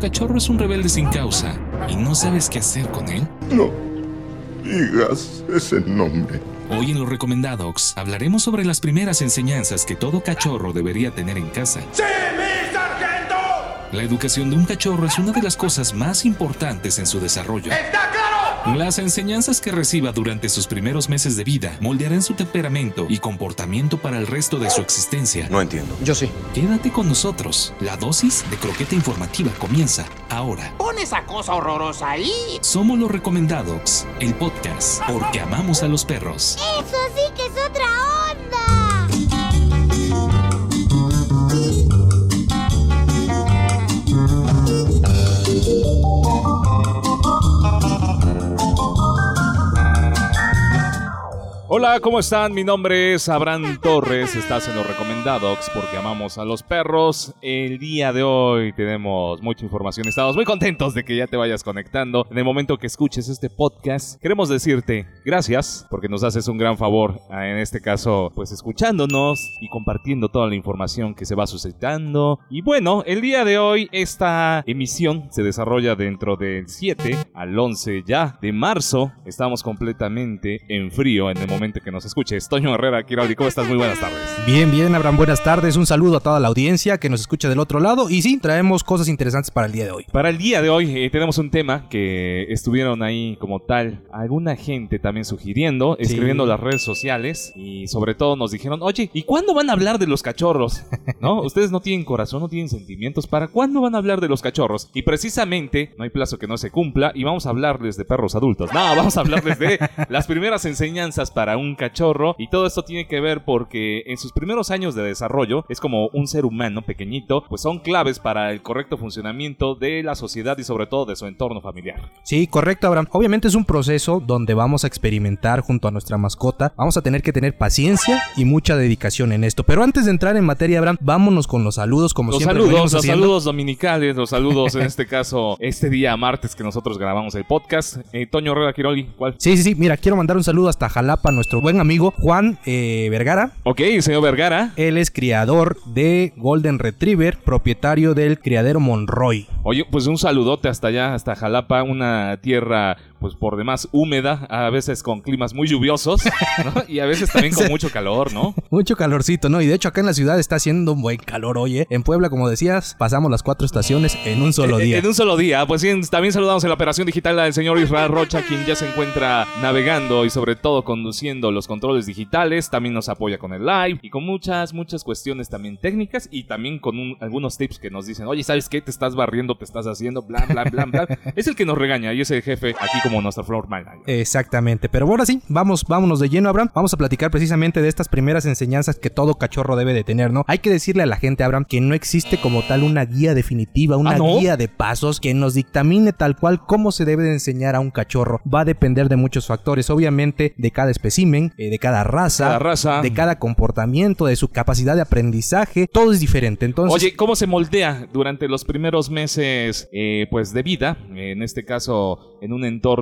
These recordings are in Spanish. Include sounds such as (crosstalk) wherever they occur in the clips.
cachorro es un rebelde sin causa y no sabes qué hacer con él? No digas ese nombre. Hoy en los recomendados hablaremos sobre las primeras enseñanzas que todo cachorro debería tener en casa. ¡Sí, mi sargento! La educación de un cachorro es una de las cosas más importantes en su desarrollo. ¡Está claro! Las enseñanzas que reciba durante sus primeros meses de vida moldearán su temperamento y comportamiento para el resto de su existencia. No entiendo. Yo sí. Quédate con nosotros. La dosis de croqueta informativa comienza ahora. Pon esa cosa horrorosa ahí. Somos los recomendados, el podcast, porque amamos a los perros. Eso sí Hola, ¿cómo están? Mi nombre es Abraham Torres, estás en los recomendados porque amamos a los perros. El día de hoy tenemos mucha información, estamos muy contentos de que ya te vayas conectando. En el momento que escuches este podcast, queremos decirte gracias porque nos haces un gran favor, ah, en este caso, pues escuchándonos y compartiendo toda la información que se va suscitando. Y bueno, el día de hoy esta emisión se desarrolla dentro del 7 al 11 ya de marzo. Estamos completamente en frío en el momento que nos escuches. Toño Herrera, Kiraldi, ¿cómo estás? Muy buenas tardes. Bien, bien, Abraham, buenas tardes. Un saludo a toda la audiencia que nos escucha del otro lado. Y sí, traemos cosas interesantes para el día de hoy. Para el día de hoy eh, tenemos un tema que estuvieron ahí como tal alguna gente también sugiriendo, Sí. escribiendo en las redes sociales y sobre todo nos dijeron, oye, ¿y cuándo van a hablar de los cachorros? (laughs) ¿No? Ustedes no tienen corazón, no tienen sentimientos, ¿para cuándo van a hablar de los cachorros? Y precisamente no hay plazo que no se cumpla y vamos a hablarles de perros adultos. No, vamos a hablarles de (laughs) las primeras enseñanzas para un cachorro y todo esto tiene que ver porque en sus primeros años de desarrollo es como un ser humano pequeñito, pues son claves para el correcto funcionamiento de la sociedad y sobre todo de su entorno familiar. Sí, correcto, Abraham. Obviamente es un proceso donde vamos a experimentar junto a nuestra mascota. Vamos a tener que tener paciencia y mucha dedicación en esto. Pero antes de entrar en materia, Abraham, vámonos con los saludos, como Los siempre saludos, los haciendo. saludos dominicales, los saludos en (laughs) este caso, este día martes que nosotros grabamos el podcast. Eh, Toño Herrera Quirolgi, ¿cuál? Sí, sí, sí. Mira, quiero mandar un saludo hasta Jalapa nuestro buen amigo Juan eh, Vergara. Ok, señor Vergara. Él es criador de Golden Retriever, propietario del criadero Monroy. Oye, pues un saludote hasta allá, hasta Jalapa, una tierra pues por demás húmeda, a veces con climas muy lluviosos, ¿no? Y a veces también con mucho calor, ¿no? Mucho calorcito, ¿no? Y de hecho acá en la ciudad está haciendo un buen calor hoy, ¿eh? En Puebla, como decías, pasamos las cuatro estaciones en un solo Eh, día. En un solo día. Pues sí, también saludamos en la operación digital al señor Israel Rocha, quien ya se encuentra navegando y sobre todo conduciendo los controles digitales. También nos apoya con el live y con muchas, muchas cuestiones también técnicas y también con un- algunos tips que nos dicen, oye, ¿sabes qué? Te estás barriendo, te estás haciendo, bla, bla, bla, bla. (laughs) es el que nos regaña y es el jefe aquí como nuestra floor manager. Exactamente, pero ahora sí, vamos, vámonos de lleno, Abraham. Vamos a platicar precisamente de estas primeras enseñanzas que todo cachorro debe de tener, ¿no? Hay que decirle a la gente, Abraham, que no existe como tal una guía definitiva, una ¿Ah, no? guía de pasos que nos dictamine tal cual cómo se debe de enseñar a un cachorro. Va a depender de muchos factores, obviamente, de cada espécimen, eh, de cada raza, Cada raza. de cada comportamiento, de su capacidad de aprendizaje. Todo es diferente. Entonces, Oye, ¿cómo se moldea durante los primeros meses eh, pues de vida? En este caso, en un entorno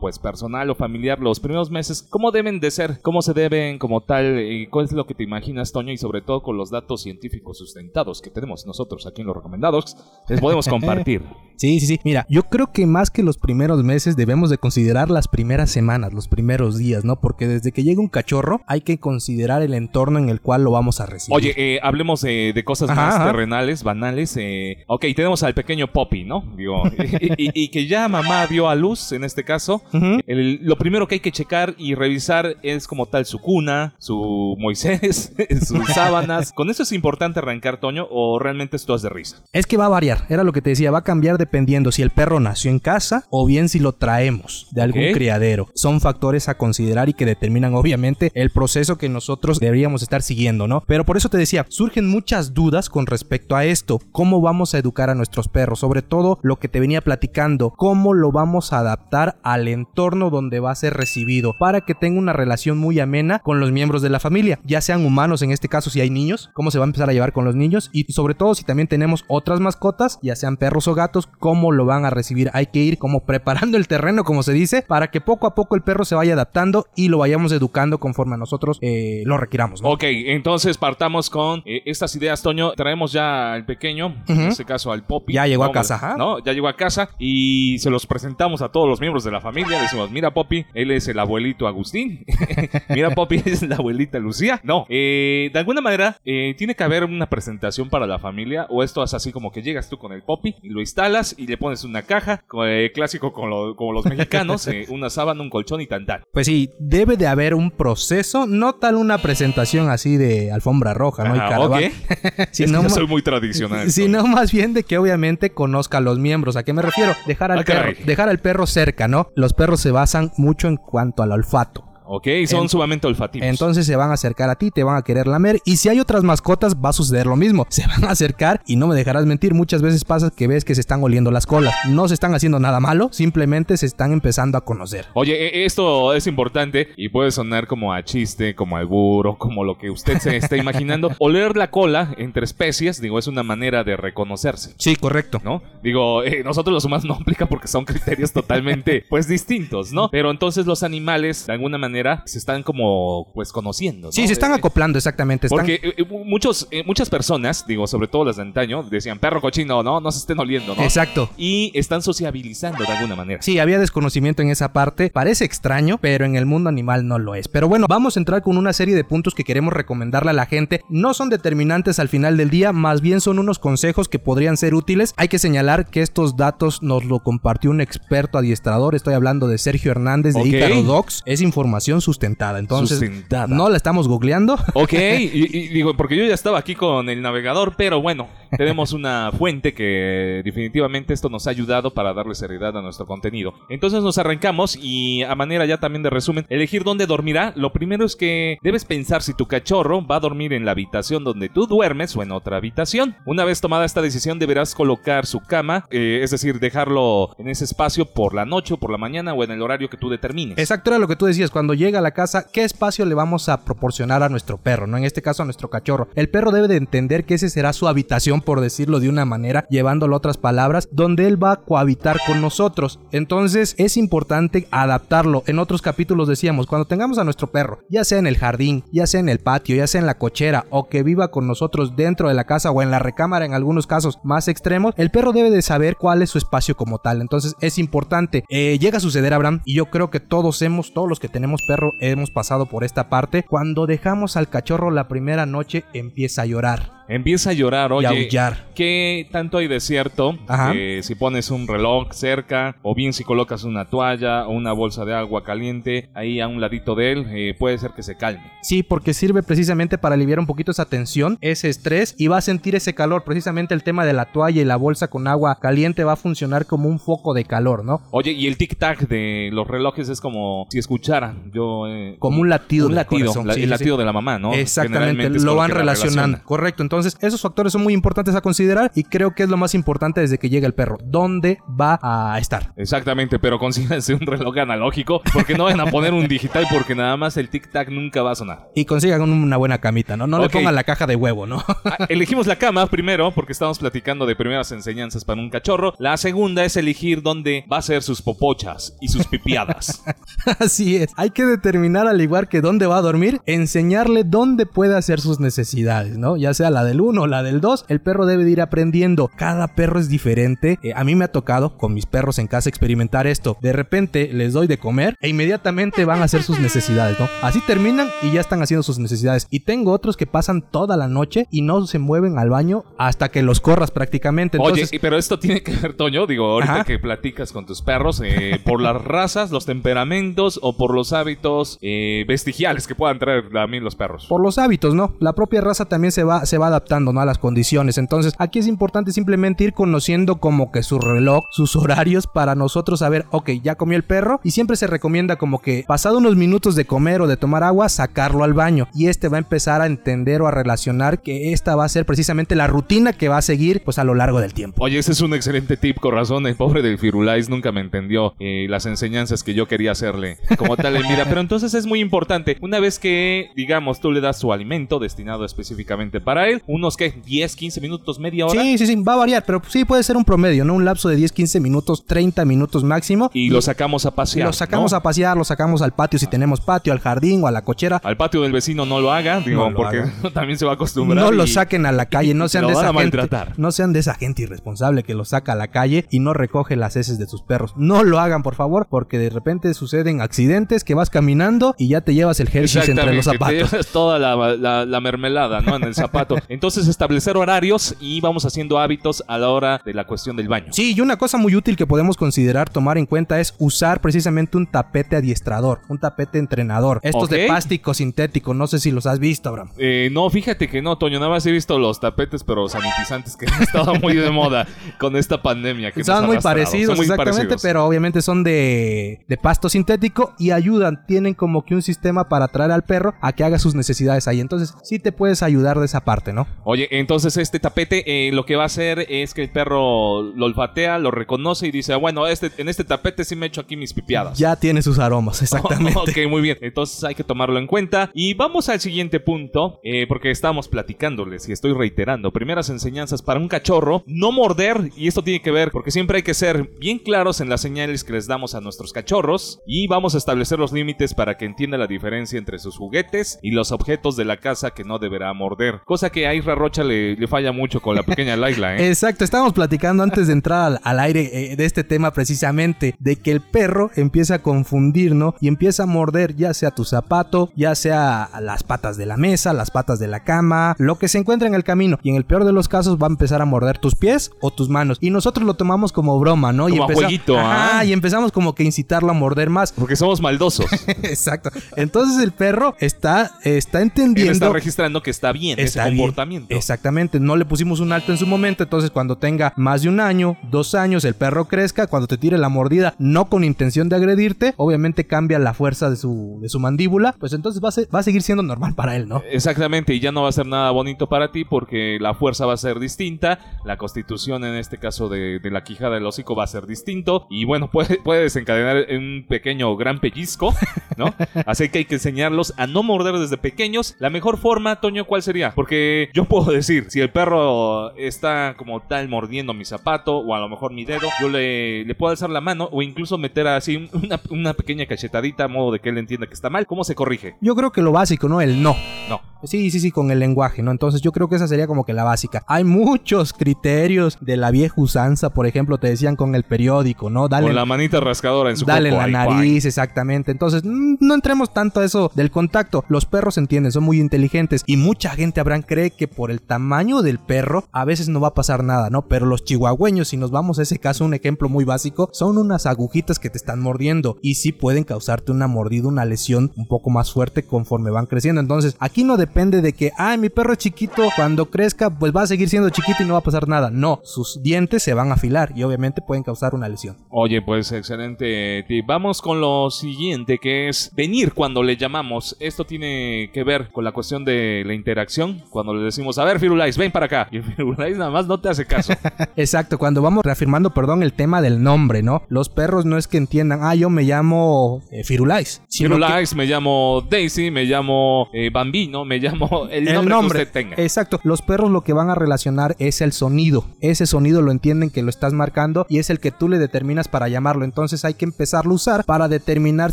pues personal o familiar, los primeros meses, ¿cómo deben de ser? ¿Cómo se deben como tal? ¿Y ¿Cuál es lo que te imaginas, Toño? Y sobre todo con los datos científicos sustentados que tenemos nosotros aquí en los recomendados, les podemos (laughs) compartir. Sí, sí, sí. Mira, yo creo que más que los primeros meses debemos de considerar las primeras semanas, los primeros días, ¿no? Porque desde que llega un cachorro hay que considerar el entorno en el cual lo vamos a recibir. Oye, eh, hablemos de, de cosas Ajá, más ajá. terrenales, banales. eh. Ok, tenemos al pequeño Poppy, ¿no? Digo, (laughs) y, y- y que ya mamá dio a luz, en este caso. Ujú. El- lo primero que hay que checar y revisar es como tal su cuna, su Moisés, (laughs) sus (laughs) sábanas. ¿Con eso es importante arrancar, Toño, o realmente esto es de risa? Es que va a variar, era lo que te decía, va a cambiar dependiendo si el perro nació en casa o bien si lo traemos de algún criadero. Son factores a considerar y que determinan (laughs) obviamente el proceso que nosotros deberíamos estar siguiendo, ¿no? Pero por eso te decía, surgen muchas dudas con respecto a esto. ¿Cómo vamos a educar a nuestros perros? Sobre todo lo que te venía platicando, ¿cómo lo vamos a adaptar al entorno donde va a ser recibido para que tenga una relación muy amena con los miembros de la familia, ya sean humanos en este caso si hay niños, cómo se va a empezar a llevar con los niños y sobre todo si también tenemos otras mascotas, ya sean perros o gatos, cómo lo van a recibir. Hay que ir como (laughs) preparando el terreno, como se dice, para que poco a poco el perro se vaya adaptando y lo vayamos educando conforme a nosotros eh, lo requiramos. ¿no? Ok, entonces partamos con eh, estas ideas, Toño. Traemos ya al pequeño, en este caso al Poppy. Ya llegó a casa. ¿no? Ya llegó a casa y se los presentamos a todos los miembros de la familia. Decimos, mira Poppy, él es el abuelito Agustín. (laughs) mira Poppy, es la abuelita Lucía. No, eh, de alguna manera eh, tiene que haber una presentación para la familia o esto es así como que llegas tú con el Poppy y lo instalas y le pones una caja, eh, clásico con lo- como los mexicanos, (laughs) eh, una sábana, un colchón y tan tan. Pues sí, debe de haber un proceso, no tal una presentación así de alfombra roja, ¿no? Y Ajá, caravana, ok. sino, (laughs) Es que soy muy tradicional. sino más bien de que obviamente conozca a los miembros. ¿A qué me refiero? Dejar al, Ah, perro, dejar al perro cerca, Los perros se basan mucho en cuanto al olfato. Ok, son En- sumamente olfativos. Entonces se van a acercar a ti, te van a querer lamer. Y si hay otras mascotas, va a suceder lo mismo. (laughs) Se van a acercar y no me dejarás mentir. Muchas veces pasa que ves que se están oliendo las colas. No se están haciendo nada malo, simplemente se están empezando a conocer. Oye, e- esto es importante y puede sonar como a chiste, como al burro, como lo que usted se está imaginando. (laughs) Oler la cola entre especies, digo, es una manera de reconocerse. Sí, correcto. ¿No? Digo, eh, nosotros los humanos no aplica porque son (laughs) criterios totalmente, pues, distintos, ¿no? Pero entonces los animales, de alguna manera, se están como, pues, conociendo, ¿no? Sí, se están Eh, acoplando, exactamente. Están... Porque eh, eh, muchos, eh, muchas personas, digo, sobre todo las de antaño, decían perro cochino, no, no se estén oliendo, ¿no? Exacto. Y están sociabilizando de alguna manera. Sí, había desconocimiento en esa parte. Parece extraño, pero en el mundo animal no lo es. Pero bueno, vamos a entrar con una serie de puntos que queremos recomendarle a la gente. No son determinantes al final del día, más bien son unos consejos que podrían ser útiles. Hay que señalar que estos datos nos lo compartió un experto adiestrador. Estoy hablando de Sergio Hernández de Ok. Icaro Docs. Es información sustentada. Entonces, Sustentada. no la estamos googleando. (laughs) Ok, y, y (laughs) digo, porque yo ya estaba aquí con el navegador, pero bueno, tenemos una fuente que definitivamente esto nos ha ayudado para darle seriedad a nuestro contenido. Entonces nos arrancamos y a manera ya también de resumen, elegir dónde dormirá. Lo primero es que debes pensar si tu cachorro va a dormir en la habitación donde tú duermes o en otra habitación. Una vez tomada esta decisión deberás colocar su cama, eh, es decir, dejarlo en ese espacio por la noche o por la mañana o en el horario que tú determines. Exacto, era lo que tú decías. Cuando llega a la casa, ¿qué espacio le vamos a proporcionar a nuestro perro? ¿No? En este caso, a nuestro cachorro. El perro debe de entender que ese será su habitación, por decirlo de una manera, llevándolo otras palabras, donde él va a cohabitar con nosotros. Entonces, es importante adaptarlo. En otros capítulos decíamos, cuando tengamos a nuestro perro, ya sea en el jardín, ya sea en el patio, ya sea en la cochera, o que viva con nosotros dentro de la casa o en la recámara, en algunos casos más extremos, el perro debe de saber cuál es su espacio como tal. Entonces, es importante. Eh, llega a suceder, Abraham, y yo creo que todos hemos, todos los que tenemos perro, hemos pasado por esta parte. Cuando dejamos al cachorro la primera noche, empieza a llorar Empieza a llorar, y oye. a aullar. ¿Qué tanto hay de cierto? Que si pones un reloj cerca, o bien si colocas una toalla o una bolsa de agua caliente ahí a un ladito de él, eh, puede ser que se calme. Sí, porque sirve precisamente para aliviar un poquito esa tensión, ese estrés y va a sentir ese calor. Precisamente el tema de la toalla y la bolsa con agua caliente va a funcionar como un foco de calor, ¿no? Oye, y el tic-tac de los relojes es como si escuchara yo... eh, Como un latido un latido, corazón. la- Sí, el sí, latido de la mamá, ¿no? Exactamente, lo van relacionando. relaciona. Correcto, entonces esos factores son muy importantes a considerar y creo que es lo más importante desde que llega el perro. ¿Dónde va a estar? Exactamente, pero consíganse un reloj analógico porque no van a poner un digital porque nada más el tic-tac nunca va a sonar. Y consigan una buena camita, ¿no? No Ok. le pongan la caja de huevo, ¿no? Ah, (laughs) Elegimos la cama primero porque estamos platicando de primeras enseñanzas para un cachorro. La segunda es elegir dónde va a ser sus popochas y sus pipiadas. (laughs) Así es. Hay que determinar al igual que dónde va a dormir, enseñarle dónde puede hacer sus necesidades, ¿no? Ya sea la del 1 o la del 2, el perro debe de ir aprendiendo. Cada perro es diferente. Eh, a mí me ha tocado con mis perros en casa experimentar esto. De repente les doy de comer e inmediatamente van a hacer sus necesidades, ¿no? Así terminan y ya están haciendo sus necesidades. Y tengo otros que pasan toda la noche y no se mueven al baño hasta que los corras prácticamente. Entonces, Oye, pero esto tiene que ver, Toño, digo, ahorita Ajá. que platicas con tus perros, eh, por las razas, los temperamentos o por los hábitos eh, vestigiales que puedan traer también los perros. por los hábitos, ¿no? La propia raza también se va, se va adaptando ¿no? a las condiciones. Entonces, aquí es importante simplemente ir conociendo como que su reloj, sus (laughs) horarios para nosotros saber, ok, ya comió el perro y siempre se recomienda como que pasado unos minutos de comer o de tomar agua, sacarlo al baño y este va a empezar a entender o a relacionar que esta va a ser precisamente la rutina que va a seguir pues a lo largo del tiempo. Oye, ese es un excelente tip, con razón. El pobre del Firulais nunca me entendió eh, las enseñanzas que yo quería hacerle como tal en vida. (laughs) Pero entonces es muy importante. Una vez que, digamos, tú le das su alimento destinado específicamente para él, unos que 10, 15 minutos, media hora. Sí, sí, sí, va a variar, pero sí puede ser un promedio, ¿no? Un lapso de 10, 15 minutos, 30 minutos máximo. Y lo sacamos a pasear. Lo sacamos ¿no? a pasear, lo sacamos al patio si tenemos patio, al jardín o a la cochera. Al patio del vecino no lo haga, digo, No lo porque haga. (laughs) también se va a acostumbrar. No lo y- saquen a la calle, no (laughs) sean lo de esa gente, no sean de esa gente irresponsable que lo saca a la calle y no recoge las heces de sus perros. No lo hagan, por favor, porque de repente suceden accidentes que vas caminando y ya te llevas el Hershey's entre los te zapatos. llevas toda la, la- la mermelada, ¿no? En el zapato. (laughs) Entonces, establecer horarios y vamos haciendo hábitos a la hora de la cuestión del baño. Sí, y una cosa muy útil que podemos considerar tomar en cuenta es usar precisamente un tapete adiestrador, un tapete entrenador. Estos de plástico sintético, no sé si los has visto, Abraham. Eh, no, fíjate que no, Toño, nada más he visto los tapetes, pero sanitizantes que (laughs) han estado muy de moda con esta pandemia. Que ha muy parecidos, Son muy exactamente, parecidos. pero obviamente son de, de pasto sintético y ayudan, tienen como que un sistema para atraer al perro a que haga sus necesidades ahí. Entonces, sí te puedes ayudar de esa parte, ¿no? Oye, entonces este tapete eh, lo que va a hacer es que el perro lo olfatea, lo reconoce y dice, ah, bueno, este, en este tapete sí me echo aquí mis pipiadas. Ya tiene sus aromas, (laughs) exactamente. ok, muy bien. Entonces hay que tomarlo en cuenta. Y vamos al siguiente punto, eh, porque estamos platicándoles y estoy reiterando. Primeras enseñanzas para un cachorro, no morder. Y esto tiene que ver, porque siempre hay que ser bien claros en las señales que les damos a nuestros cachorros. Y vamos a establecer los límites para que entienda la diferencia entre sus juguetes y los objetos de la casa que no deberá morder. Cosa que a Isra Rocha le, le falla mucho con la pequeña Laila, ¿eh? (laughs) Exacto, estábamos platicando antes de entrar al, al aire eh, de este tema precisamente, de que el perro empieza a confundir, ¿no? Y empieza a morder ya sea tu zapato, ya sea las patas de la mesa, las patas de la cama, lo que se encuentra en el camino. Y en el peor de los casos va a empezar a morder tus pies o tus manos. Y nosotros lo tomamos como broma, ¿no? y Como a empeza- jueguito, Ajá, ¿ah? y empezamos como que incitarlo a morder más. Porque somos maldosos. (laughs) Exacto. Entonces el perro está, está Él entendiendo. está registrando que está bien ese Está bien. Comportamiento. Exactamente, no le pusimos un alto en su momento, entonces cuando tenga más de un año, dos años, el perro crezca, cuando te tire la mordida, no con intención de agredirte, obviamente cambia la fuerza de su, de su mandíbula, pues entonces va a, ser- va a seguir siendo normal para él, ¿no? Exactamente, y ya no va a ser nada bonito para ti porque la fuerza va a ser distinta, la constitución en este caso de, de la quijada del hocico va a ser distinto y bueno, (laughs) puede, puede desencadenar un pequeño gran pellizco, ¿no? (laughs) Así que hay que enseñarlos a no morder desde pequeños. La mejor forma, Toño, ¿cuál sería? Porque yo puedo decir, si el perro está como tal mordiendo mi zapato o a lo mejor mi dedo, yo le, le puedo alzar la mano o incluso meter así una, una pequeña cachetadita a modo de que él entienda que está mal. ¿Cómo se corrige? Yo creo que lo básico, ¿no? El no. No. Sí, sí, sí, con el lenguaje, ¿no? Entonces yo creo que esa sería como que la básica. Hay muchos criterios de la vieja usanza, por ejemplo, te decían con el periódico, ¿no? Dale, Con la manita rascadora en su Dale en la nariz, exactamente. Entonces, no entremos tanto a eso del contacto. Los perros entienden, son muy inteligentes. Y mucha gente, Abraham, cree que por el tamaño del perro, a veces no va a pasar nada, ¿no? Pero los chihuahueños, si nos vamos a ese caso, un ejemplo muy básico, son unas agujitas que te están mordiendo. Y sí pueden causarte una mordida, una lesión un poco más fuerte conforme van creciendo. Entonces, aquí no depende de que, ay, mi perro es chiquito, cuando crezca, pues va a seguir siendo chiquito y no va a pasar nada. No, sus dientes se van a afilar y obviamente pueden causar una lesión. Oye, pues excelente. Vamos con lo siguiente, que es venir cuando le llamamos. Esto tiene que ver con la cuestión de la interacción. Cuando le decimos, a ver, Firulais, ven para acá. Y Firulais nada más no te hace caso. (laughs) Exacto, cuando vamos reafirmando, perdón, el tema del nombre, ¿no? Los perros no es que entiendan, ah, yo me llamo eh, Firulais. que Firulais, me llamo Daisy, me llamo eh, Bambino, me llamo (laughs) el nombre, que usted tenga. Exacto, los perros lo que van a relacionar es el sonido. Ese sonido lo entienden que lo estás marcando y es el que tú le determinas para llamarlo. Entonces hay que empezarlo a usar para determinar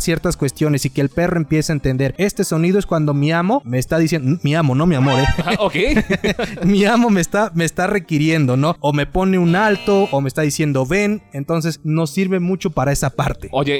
ciertas cuestiones y que el perro empiece a entender. Este sonido es cuando mi amo me está diciendo, mi amo, no mi amor, ¿eh? Ah, (laughs) ok. (laughs) mi amo me está, me está requiriendo, ¿no? O me pone un alto, o me está diciendo ven. Entonces nos sirve mucho para esa parte. Oye,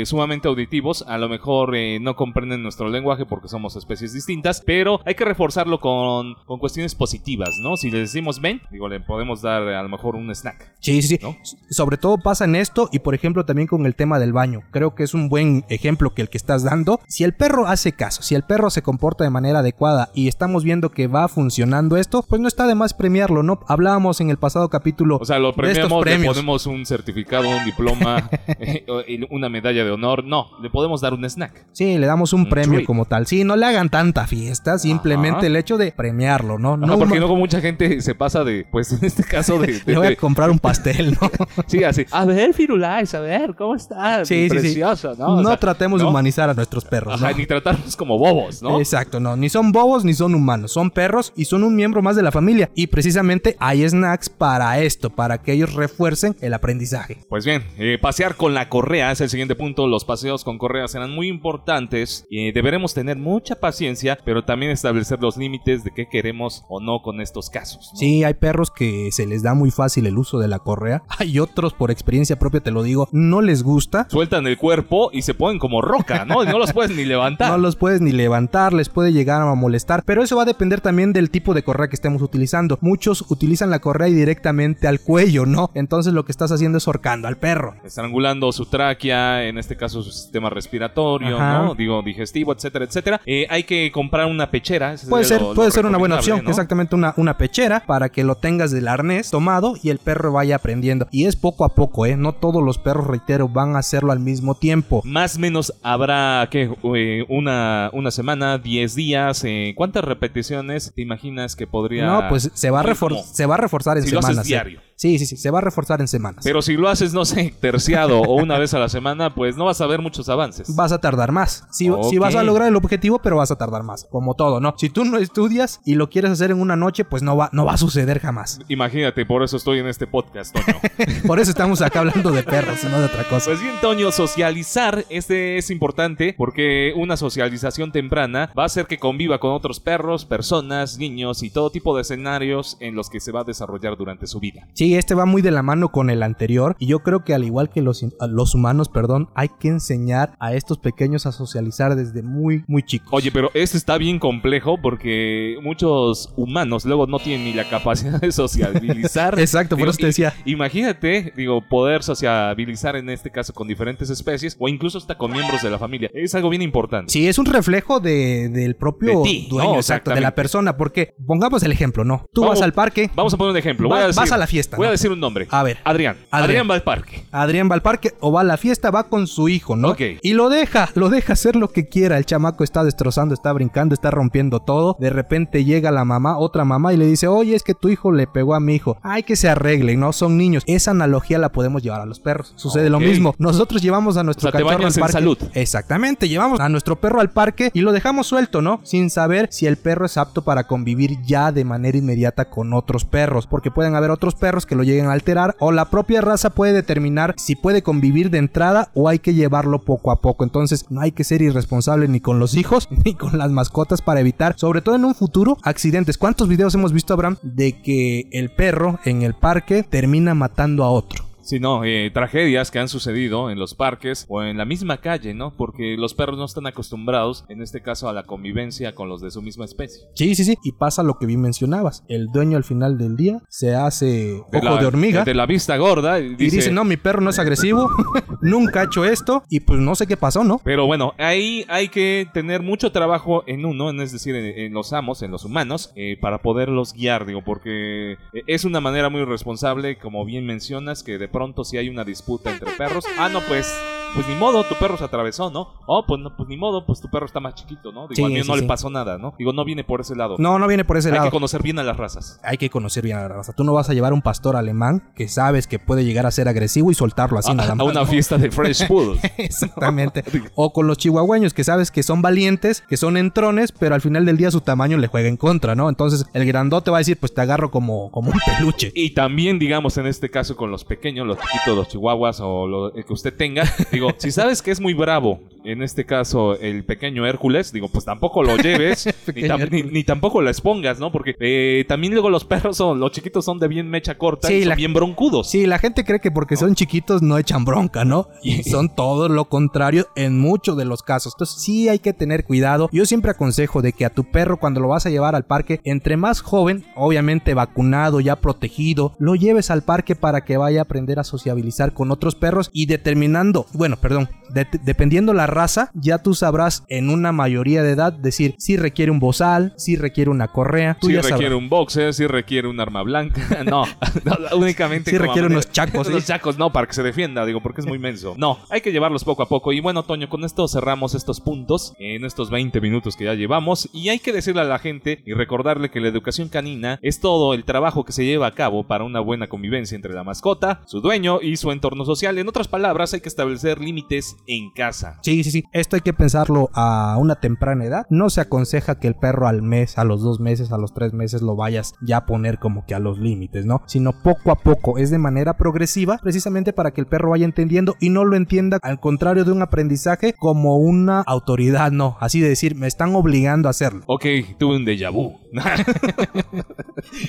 eh, sumamente auditivos, a lo mejor eh, no comprenden nuestro lenguaje porque somos especies distintas, pero hay que reforzarlo con, con cuestiones positivas, ¿no? Si le decimos ven, digo, le podemos dar a lo mejor un snack. Sí, sí, sí. ¿No? Sobre todo pasa en esto y por ejemplo también con el tema del baño. Creo que es un buen ejemplo que el que estás dando. Si el perro hace caso, si el perro se comporta de manera adecuada y estamos viendo que va a funcionando esto, pues no está de más premiarlo, ¿no? Hablábamos en el pasado capítulo O sea, lo de estos premiamos, le ponemos un certificado, un diploma, (laughs) eh, una medalla de honor. No, le podemos dar un snack. Sí, le damos un, Un premio treat. como tal. Sí, no le hagan tanta fiesta, simplemente Ajá. el hecho de premiarlo, ¿no? Ajá, No porque luego mucha gente se pasa de, pues en este caso de... (laughs) de- le voy a de- comprar un pastel, ¿no? (laughs) sí, así. A ver, Firulais, a ver, ¿cómo estás? Sí, sí, sí. ¿no? No, O sea, tratemos de ¿no? humanizar a nuestros perros, Ajá, ¿no? ni tratarlos como bobos, ¿no? Exacto, no, ni son bobos ni son humanos, son perros y son un miembro más de la familia. Y precisamente hay snacks para esto, para que ellos refuercen el aprendizaje. Pues bien, eh, pasear con la correa es el siguiente punto. Los paseos con correa serán muy importantes. y deberemos tener mucha paciencia, pero también establecer los límites de qué queremos o no con estos casos. ¿no? Sí, hay perros que se les da muy fácil el uso de la correa. (laughs) Hay otros, por experiencia propia te lo digo, no les gusta. Sueltan el cuerpo y se ponen como roca, ¿no? Y no los puedes ni levantar. No los puedes ni levantar, les puede llegar a molestar, pero eso va a depender también del tipo de correa que estemos utilizando. Muchos utilizan la correa directamente al cuello, ¿no? Entonces lo que estás haciendo es ahorcando al perro. Estrangulando su tráquea, en este caso su sistema respiratorio, Ajá. ¿no? Digo, digestivo, etcétera, etcétera. Eh, hay que comprar una pechera. ese Puede ser, lo- lo puede ser una buena opción, ¿no? exactamente una, una pechera para que lo tengas del arnés tomado y el perro vaya aprendiendo. Y es poco a poco, ¿eh? No todos los perros, reitero, van a hacerlo al mismo tiempo. Más o menos habrá, ¿qué? Eh, una, una semana, 10 días. eh, ¿Cuántas repeticiones te imaginas que podría...? No, pues se va a, ir refor- como? se va a reforzar en Si lo haces semanas. ¿eh? diario. Sí, sí, sí, se va a reforzar en semanas. Pero si lo haces, no sé, terciado o una vez a la semana, pues no vas a ver muchos avances. vas a tardar más. Sí, Ok. sí vas a lograr el objetivo, pero vas a tardar más. Como todo, ¿no? Si tú no estudias y lo quieres hacer en una noche, pues no va, no va a suceder jamás. Imagínate, por eso estoy en este podcast, Toño. (laughs) Por eso estamos acá hablando de perros y no de otra cosa. Pues bien, Toño, socializar, este es importante porque una socialización temprana va a hacer que conviva con otros perros, personas, niños y todo tipo de escenarios en los que se va a desarrollar durante su vida. Sí, este va muy de la mano con el anterior y yo creo que al igual que los, los humanos, perdón, hay que enseñar a estos pequeños a socializar desde muy, muy chicos. Oye, pero este está bien complejo porque muchos humanos luego no tienen ni la capacidad de sociabilizar. (laughs) Exacto, por eso te decía. Imagínate, digo, poder sociabilizar en este caso con diferentes especies o incluso hasta con miembros de la familia. Es algo bien importante. Sí, es un reflejo de- del propio De ti, dueño, ¿no? exacto, de la persona, porque pongamos el ejemplo, ¿no? Tú Vamos- vas al parque, Vamos a poner un ejemplo. Va- Voy a decir- vas a la fiesta, Voy a decir un nombre. A ver. Adrián. Adrián. Adrián va al parque. Adrián va al parque o va a la fiesta, va con su hijo, ¿no? Ok. Y lo deja, lo deja hacer lo que quiera. El chamaco está destrozando, está brincando, está rompiendo todo. De repente llega la mamá, otra mamá, y le dice, oye, es que tu hijo le pegó a mi hijo. Hay que se arreglen, ¿no? Son niños. Esa analogía la podemos llevar a los perros. Sucede lo mismo. Nosotros llevamos a nuestro O sea, te cachorro bañas al en parque. salud. Exactamente, llevamos a nuestro perro al parque y lo dejamos suelto, ¿no? Sin saber si el perro es apto para convivir ya de manera inmediata con otros perros, porque pueden haber otros perros que lo lleguen a alterar o la propia raza puede determinar si puede convivir de entrada o hay que llevarlo poco a poco. Entonces, no hay que ser irresponsable ni con los hijos (laughs) ni con las mascotas para evitar, sobre todo en un futuro, accidentes. ¿Cuántos videos hemos visto, Abraham, de que el perro en el parque termina matando a otro? Sí, no, eh, tragedias que han sucedido en los parques o en la misma calle, ¿no? Porque los perros no están acostumbrados, en este caso, a la convivencia con los de su misma especie. Sí, sí, sí. Y pasa lo que bien mencionabas. El dueño al final del día se hace ojo la, de hormiga. De la vista gorda. Y y dice, no, mi perro no es agresivo, (laughs) nunca ha hecho esto y pues no sé qué pasó, ¿no? Pero bueno, ahí hay que tener mucho trabajo en uno, es decir, en, en los amos, en los humanos, eh, para poderlos guiar, digo, porque eh, es una manera muy responsable, como bien mencionas, que de pronto si hay una disputa entre perros, ah, no, pues, pues ni modo, tu perro se atravesó, ¿no? Oh, pues, no, pues ni modo, pues tu perro está más chiquito, ¿no? Digo, Sí, mío sí, no sí. le pasó nada, ¿no? Digo, no viene por ese lado. No, no viene por ese hay lado. que conocer bien a las razas. Hay que conocer bien a la raza. Tú no vas a llevar un pastor alemán que sabes que puede llegar a ser agresivo y soltarlo así A, nada a más. una fiesta de French (laughs) Poodle. Exactamente. (laughs) O con los chihuahueños que sabes que son valientes, que son entrones, pero al final del día su tamaño le juega en contra, ¿no? Entonces el grandote va a decir, pues te agarro como, como un peluche. Y también, digamos, en este caso con los pequeños, los chiquitos, los chihuahuas o lo el que usted tenga, digo, (laughs) si sabes que es muy bravo, en este caso el pequeño Hércules, digo, pues tampoco lo lleves, (laughs) ni, Pequeño tam- ni- Hércules. ni tampoco lo expongas, ¿no? Porque eh, también luego los perros son, los chiquitos son de bien mecha corta Sí, y son la- bien broncudos. Sí, la gente cree que porque son chiquitos no echan bronca, ¿no? Y (laughs) son todo lo contrario en muchos de los casos. Entonces sí hay que tener cuidado. Yo siempre aconsejo de que a tu perro cuando lo vas a llevar al parque, entre más joven, obviamente vacunado, ya protegido, lo lleves al parque para que vaya a aprender a sociabilizar con otros perros y determinando, bueno, perdón, de- dependiendo la raza, ya tú sabrás en una mayoría de edad decir si requiere un bozal, si requiere una correa. Tú si ya requiere sabrás. un boxer, si requiere un arma blanca. (laughs) No, no, (laughs) únicamente. Como requiere unos chacos, (laughs) ¿sí? Unos chacos, no, para que se defienda, digo, porque es muy menso. No, hay que llevarlos poco a poco. Y bueno, Toño, con esto cerramos estos puntos en estos 20 minutos que ya llevamos. Y hay que decirle a la gente y recordarle que la educación canina es todo el trabajo que se lleva a cabo para una buena convivencia entre la mascota, su dueño y su entorno social. En otras palabras, hay que establecer límites en casa. Sí, sí, sí. Esto hay que pensarlo a una temprana edad. No se aconseja que el perro al mes, a los dos meses, a los tres meses lo vayas ya a poner como que a los límites, ¿no? Sino poco a poco, es de manera progresiva, precisamente para que el perro vaya entendiendo y no lo entienda al contrario de un aprendizaje como una autoridad, no. Así de decir, me están obligando a hacerlo. Ok, tuve un déjà vu. (laughs)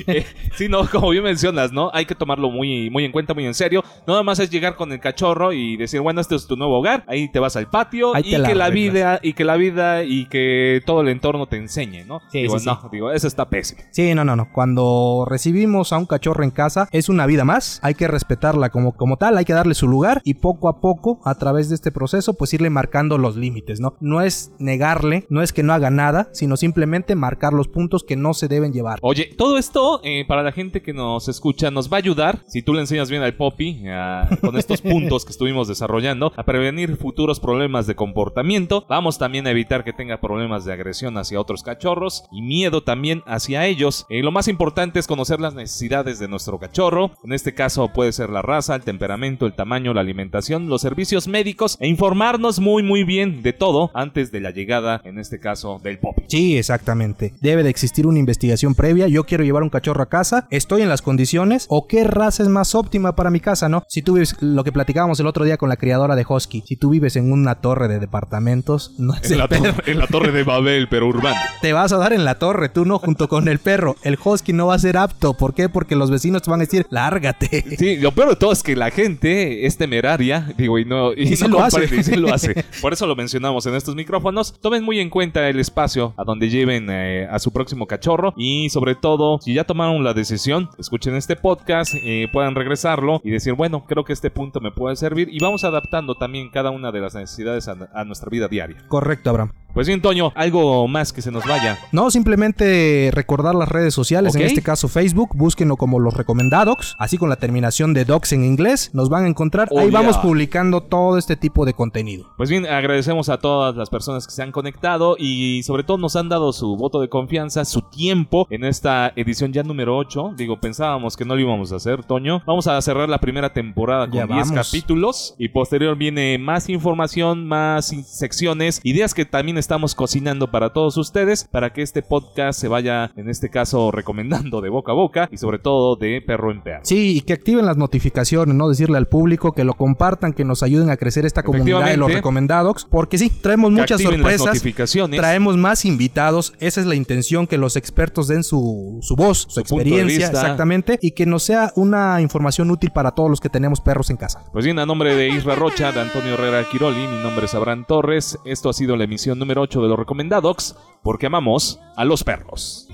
Eh, sí, no, como bien mencionas, ¿no? Hay que tomarlo muy, muy en cuenta, muy en serio. No nada más es llegar con el cachorro y decir, bueno, este es tu nuevo hogar, ahí te vas al patio Ahí y la que la arreglas. vida, y que la vida y que todo el entorno te enseñe, ¿no? Sí, digo, sí, no, digo, eso está pésimo. Sí, no, no, no. Cuando recibimos a un cachorro en casa, es una vida más. Hay que respetarla como, como tal, hay que darle su lugar y poco a poco, a través de este proceso, pues irle marcando los límites, ¿no? No es negarle, no es que no haga nada, sino simplemente marcar los puntos que no se deben llevar. Oye, todo esto eh, para la gente que nos escucha nos va a ayudar, si tú le enseñas bien al Poppy, a- con estos puntos que estuvimos desarrollando, a prevenir futuros problemas de comportamiento. Vamos también a evitar que tenga problemas de agresión hacia otros cachorros y miedo también hacia ellos. Eh, lo más importante es conocer las necesidades de nuestro cachorro. En este caso puede ser la raza, el temperamento, el tamaño, la alimentación, los servicios médicos e informarnos muy muy bien de todo antes de la llegada, en este caso, del Poppy. Sí, exactamente. Debe de existir una investigación previa. Yo quiero llevar un cachorro a casa. ¿Estoy en las condiciones? ¿O qué raza es más óptima para mi casa, no? Si tú vives, lo que platicábamos el otro día con la criadora de Husky, si tú vives en una torre de departamentos, no es En el la, perro. torre, en la torre de Babel, pero urbano. (laughs) Te vas a dar en la torre, tú no, junto con el perro. El Husky no va a ser apto. ¿Por qué? Porque los vecinos te van a decir, lárgate. Sí, lo peor de todo es que la gente es temeraria, digo, y no, y Y no lo hace. y sí lo hace. (laughs) Por eso lo mencionamos en estos micrófonos. Tomen muy en cuenta el espacio a donde lleven eh, a su próximo cachorro y sobre todo, si ya tomaron la decisión, escuchen este podcast, eh, puedan regresarlo y decir, bueno, creo que este punto me puede servir y vamos adaptando también cada una de las necesidades a, nuestra vida diaria. Correcto, Abraham. Pues bien, Toño, algo más que se nos vaya. No, simplemente recordar las redes sociales, en este caso Facebook, búsquenlo como los recomendados, así con la terminación de docs en inglés, nos van a encontrar. Oh, Ahí vamos publicando todo este tipo de contenido. Pues bien, agradecemos a todas las personas que se han conectado y sobre todo nos han dado su voto de confianza, su tiempo en esta edición ya número 8. Digo, pensábamos que no lo íbamos a hacer, Toño. Vamos a cerrar la primera temporada con Ya 10 vamos. capítulos y posterior viene más información, más secciones, ideas que también estamos cocinando para todos ustedes para que este podcast se vaya, en este caso, recomendando de boca a boca y sobre todo de perro en perro. Sí, y que activen las notificaciones, ¿no? Decirle al público que lo compartan, que nos ayuden a crecer esta comunidad de los recomendados, porque sí, traemos Que muchas sorpresas. notificaciones. Traemos más invitados, esa es la intención, que los expertos den su, su voz, su, experiencia, exactamente, y que nos sea una información útil para todos los que tenemos perros en casa. Pues bien, a nombre de Isra Rocha, de Antonio Herrera Quiroli, mi nombre es Abraham Torres. Esto ha sido la emisión número 8 de los Recomendadocs, porque amamos a los perros.